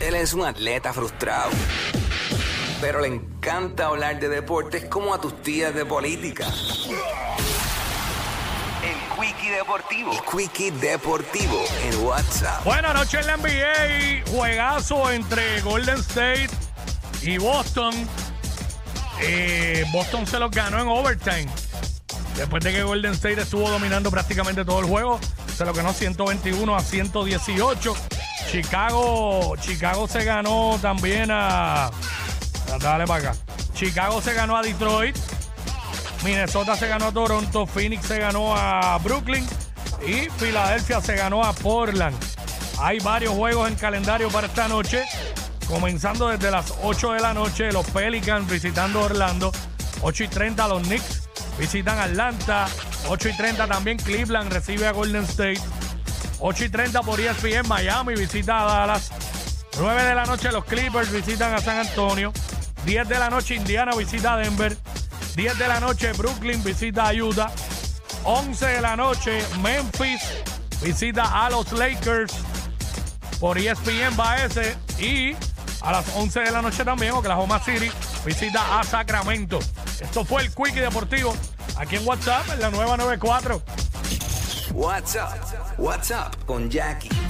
Él es un atleta frustrado, pero le encanta hablar de deportes como a tus tías de política. El Quickie Deportivo. El Quickie Deportivo en WhatsApp. Buenas noches en la NBA. Juegazo entre Golden State y Boston. Eh, Boston se los ganó en overtime. Después de que Golden State estuvo dominando prácticamente todo el juego, se lo ganó 121 a 118. Chicago, Chicago se ganó también a. Dale para acá. Chicago se ganó a Detroit. Minnesota se ganó a Toronto. Phoenix se ganó a Brooklyn. Y Filadelfia se ganó a Portland. Hay varios juegos en calendario para esta noche. Comenzando desde las 8 de la noche, los Pelicans visitando Orlando. 8 y 30 los Knicks visitan Atlanta. 8 y 30 también Cleveland recibe a Golden State. 8 y 30 por ESPN Miami visita a Dallas. 9 de la noche los Clippers visitan a San Antonio. 10 de la noche Indiana visita a Denver. 10 de la noche Brooklyn visita a Utah. 11 de la noche Memphis visita a los Lakers. Por ESPN va ese. Y a las 11 de la noche también Oklahoma City visita a Sacramento. Esto fue el Quickie Deportivo aquí en WhatsApp en la nueva 94. WhatsApp. WhatsApp con Jackie